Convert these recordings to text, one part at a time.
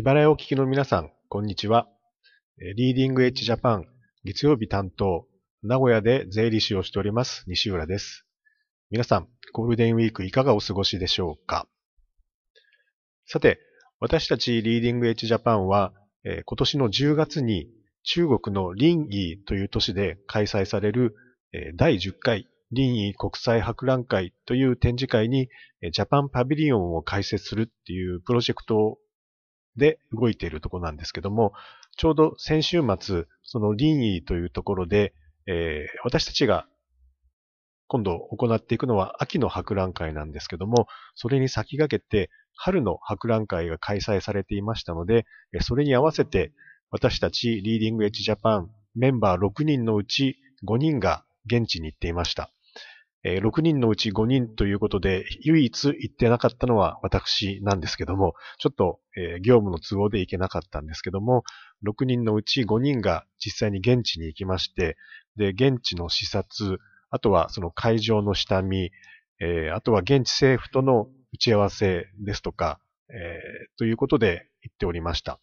ヒマラヤをお聞きの皆さん、こんにちは。リーディングエッジジャパン月曜日担当、名古屋で税理士をしております西浦です。皆さん、ゴールデンウィークいかがお過ごしでしょうか？さて、私たちリーディングエッジジャパンは、今年の10月に中国の臨沂という都市で開催される第10回臨沂国際博覧会という展示会にジャパンパビリオンを開設するっていうプロジェクトで動いているところなんですけども、ちょうど先週末、その臨沂というところで、えー、私たちが今度行っていくのは秋の博覧会なんですけども、それに先駆けて春の博覧会が開催されていましたので、それに合わせて私たちリーディングエッジジャパンメンバー6人のうち5人が現地に行っていました。えー、6人のうち5人ということで、唯一行ってなかったのは私なんですけども、ちょっと、えー、業務の都合で行けなかったんですけども、6人のうち5人が実際に現地に行きまして、で、現地の視察、あとはその会場の下見、えー、あとは現地政府との打ち合わせですとか、えー、ということで行っておりました。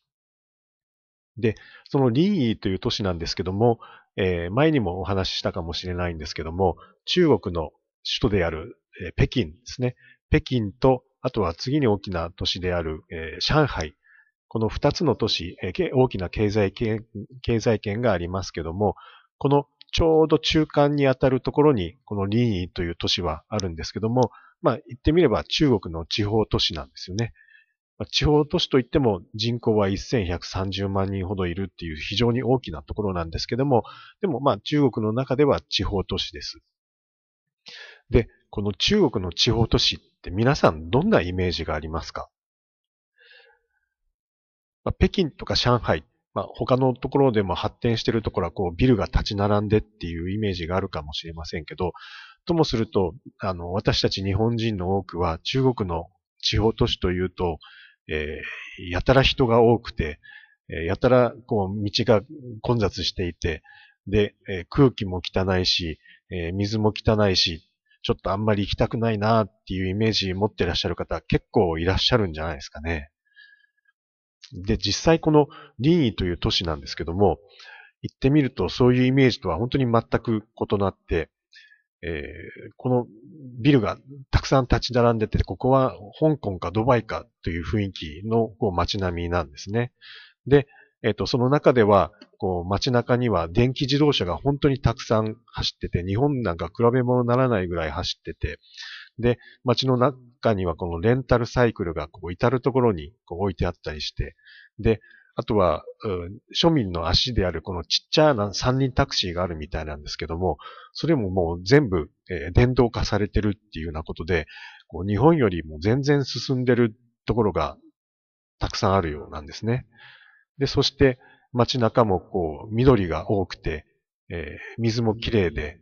で、そのリーという都市なんですけども、えー、前にもお話ししたかもしれないんですけども、中国の首都である、えー、北京ですね。北京と、あとは次に大きな都市である、えー、上海。この二つの都市、えー、大きな経済圏、経済圏がありますけども、このちょうど中間にあたるところに、このリーという都市はあるんですけども、まあ言ってみれば中国の地方都市なんですよね。地方都市といっても人口は1130万人ほどいるっていう非常に大きなところなんですけども、でもまあ中国の中では地方都市です。で、この中国の地方都市って皆さんどんなイメージがありますか、まあ、北京とか上海、まあ、他のところでも発展しているところはこうビルが立ち並んでっていうイメージがあるかもしれませんけど、ともすると、あの、私たち日本人の多くは中国の地方都市というと、えー、やたら人が多くて、えー、やたらこう道が混雑していて、で、えー、空気も汚いし、え水も汚いし、ちょっとあんまり行きたくないなっていうイメージ持ってらっしゃる方結構いらっしゃるんじゃないですかね。で、実際このリーという都市なんですけども、行ってみるとそういうイメージとは本当に全く異なって、えー、このビルがたくさん立ち並んでて、ここは香港かドバイかという雰囲気のこう街並みなんですね。で、えっ、ー、と、その中では、こう街中には電気自動車が本当にたくさん走ってて、日本なんか比べ物にならないぐらい走ってて、で、街の中にはこのレンタルサイクルがこう至るところにこう置いてあったりして、で、あとは、庶民の足であるこのちっちゃな三輪タクシーがあるみたいなんですけども、それももう全部、電動化されてるっていうようなことで、日本よりも全然進んでるところがたくさんあるようなんですね。で、そして街中もこう緑が多くて、えー、水もきれいで、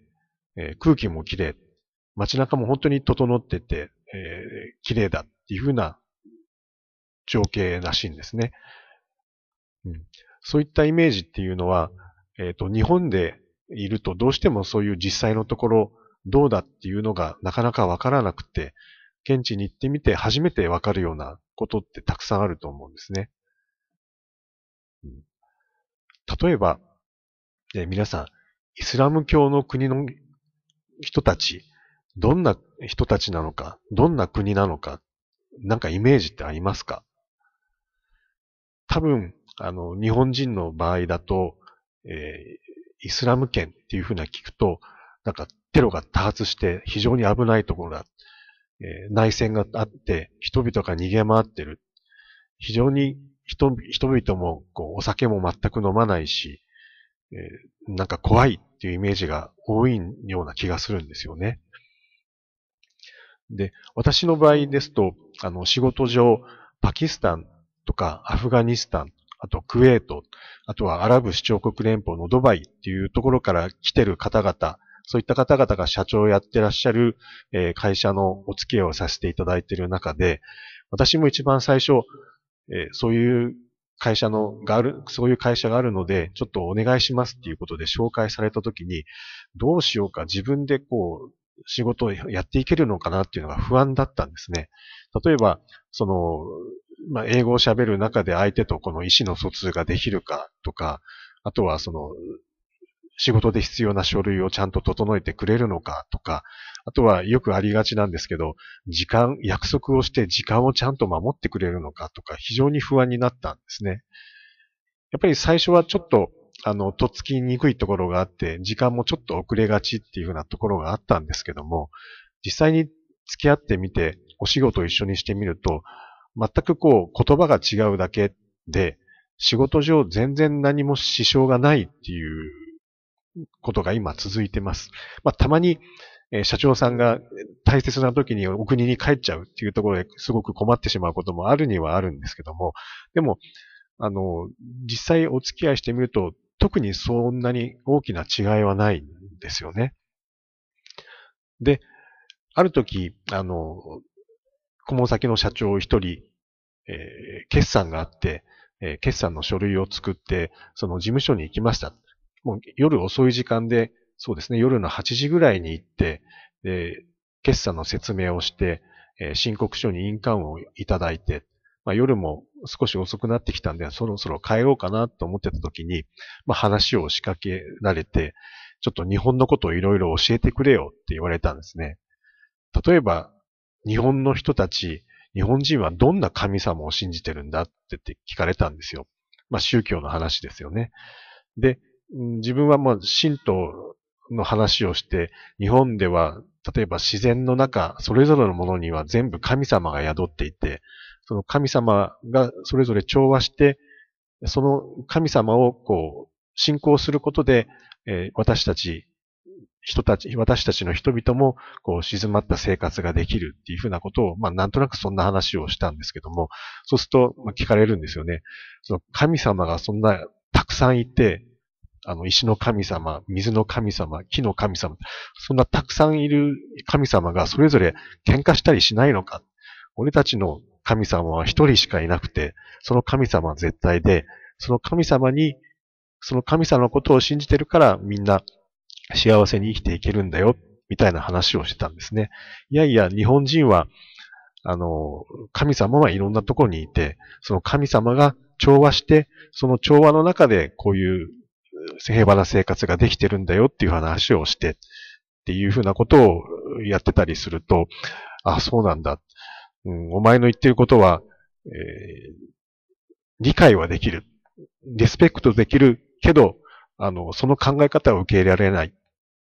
えー、空気もきれい。街中も本当に整ってて、えー、綺麗だっていうふうな情景らしいんですね。うん、そういったイメージっていうのは、えっ、ー、と、日本でいるとどうしてもそういう実際のところどうだっていうのがなかなかわからなくて、現地に行ってみて初めてわかるようなことってたくさんあると思うんですね。例えば、え皆さん、イスラム教の国の人たち、どんな人たちなのか、どんな国なのか、なんかイメージってありますか？多分、あの、日本人の場合だと、えー、イスラム圏っていうふうな聞くと、なんかテロが多発して非常に危ないところだ。えー、内戦があって、人々が逃げ回ってる。非常に人人々もこうお酒も全く飲まないし、えー、なんか怖いっていうイメージが多いような気がするんですよね。で、私の場合ですと、あの、仕事上、パキスタンとかアフガニスタン、あとクウェート、あとはアラブ首長国連邦のドバイっていうところから来てる方々、そういった方々が社長をやってらっしゃる、え会社のお付き合いをさせていただいている中で、私も一番最初、えそういう会社のがある、そういう会社があるので、ちょっとお願いしますっていうことで紹介されたときに、どうしようか自分でこう、仕事をやっていけるのかなっていうのが不安だったんですね。例えば、その、まあ、英語を喋る中で相手とこの意思の疎通ができるかとか、あとはその、仕事で必要な書類をちゃんと整えてくれるのかとか、あとはよくありがちなんですけど、時間、約束をして時間をちゃんと守ってくれるのかとか、非常に不安になったんですね。やっぱり最初はちょっと、あの、とっつきにくいところがあって、時間もちょっと遅れがちっていうふうなところがあったんですけども、実際に付き合ってみて、お仕事を一緒にしてみると、全くこう、言葉が違うだけで、仕事上全然何も支障がないっていうことが今続いてます。まあ、たまに、えー、社長さんが大切な時にお国に帰っちゃうっていうところですごく困ってしまうこともあるにはあるんですけども、でも、あの、実際お付き合いしてみると、特にそんなに大きな違いはないんですよね。で、ある時、あの、顧問先の社長一人、えー、決算があって、えー、決算の書類を作って、その事務所に行きました。もう夜遅い時間で、そうですね、夜の8時ぐらいに行って、えー、決算の説明をして、えー、申告書に印鑑をいただいて、まあ、夜も少し遅くなってきたんで、そろそろ帰ろうかなと思ってた時に、まあ、話を仕掛けられて、ちょっと日本のことをいろいろ教えてくれよって言われたんですね。例えば、日本の人たち、日本人はどんな神様を信じてるんだってって聞かれたんですよ。まあ宗教の話ですよね。で、自分はまあ神道の話をして、日本では例えば自然の中、それぞれのものには全部神様が宿っていて、その神様がそれぞれ調和して、その神様をこう、信仰することで、えー、私たち人たち、私たちの人々も、こう、静まった生活ができるっていうふうなことを、まあ、なんとなくそんな話をしたんですけども、そうすると、まあ、聞かれるんですよね。その神様がそんな、たくさんいて、あの、石の神様、水の神様、木の神様、そんなたくさんいる神様がそれぞれ喧嘩したりしないのか。俺たちの神様は一人しかいなくて、その神様は絶対で、その神様に、その神様のことを信じてるからみんな幸せに生きていけるんだよ、みたいな話をしてたんですね。いやいや、日本人は、あの、神様はいろんなところにいて、その神様が調和して、その調和の中でこういう平和な生活ができてるんだよっていう話をして、っていうふうなことをやってたりすると、あ、そうなんだ。うん、お前の言ってることは、えー、理解はできる。リスペクトできるけど、あの、その考え方を受け入れられないっ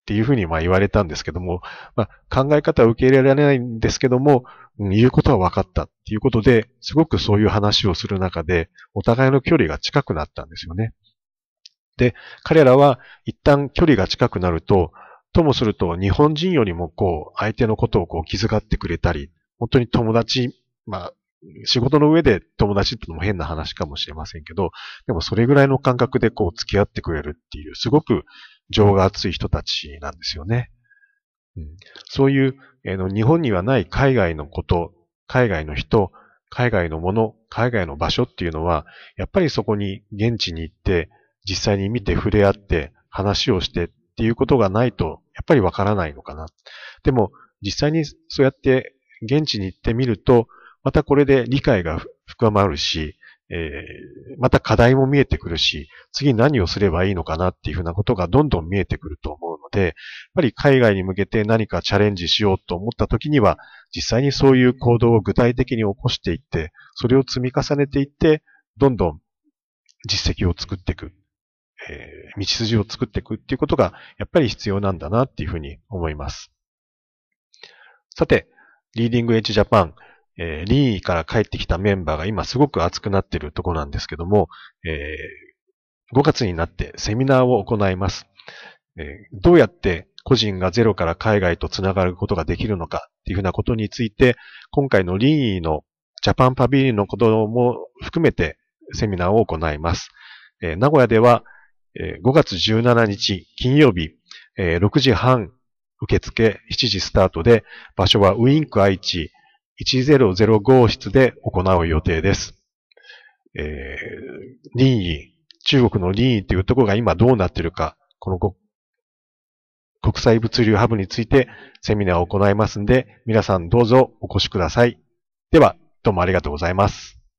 ていうふうにまあ言われたんですけども、まあ、考え方を受け入れられないんですけども、うん、言うことは分かったっていうことで、すごくそういう話をする中で、お互いの距離が近くなったんですよね。で、彼らは一旦距離が近くなると、ともすると日本人よりもこう、相手のことをこう気遣ってくれたり、本当に友達、まあ、仕事の上で友達ってのも変な話かもしれませんけど、でもそれぐらいの感覚でこう付き合ってくれるっていう、すごく情が熱い人たちなんですよね。うん、そういう、え、の日本にはない海外のこと、海外の人、海外のもの、海外の場所っていうのは、やっぱりそこに現地に行って、実際に見て触れ合って話をしてっていうことがないと、やっぱりわからないのかな。でも、実際にそうやって現地に行ってみると、またこれで理解が深まるし、えー、また課題も見えてくるし、次何をすればいいのかなっていうふうなことがどんどん見えてくると思うので、やっぱり海外に向けて何かチャレンジしようと思った時には、実際にそういう行動を具体的に起こしていって、それを積み重ねていって、どんどん実績を作っていく、えー、道筋を作っていくっていうことが、やっぱり必要なんだなっていうふうに思います。さて、リーディングエッジジャパン、えー、リーから帰ってきたメンバーが今すごく熱くなっているところなんですけども、えー、5月になってセミナーを行います。えー、どうやって個人がゼロから海外とつながることができるのかっていうふうなことについて、今回のリーのジャパンパビリンのことも含めてセミナーを行います。えー、名古屋では、えー、5月17日金曜日、えー、6時半受付7時スタートで、場所はウィンク愛知100号室で行う予定です。えー、任意、中国の任意というところが今どうなっているか、この国際物流ハブについてセミナーを行いますんで、皆さんどうぞお越しください。では、どうもありがとうございます。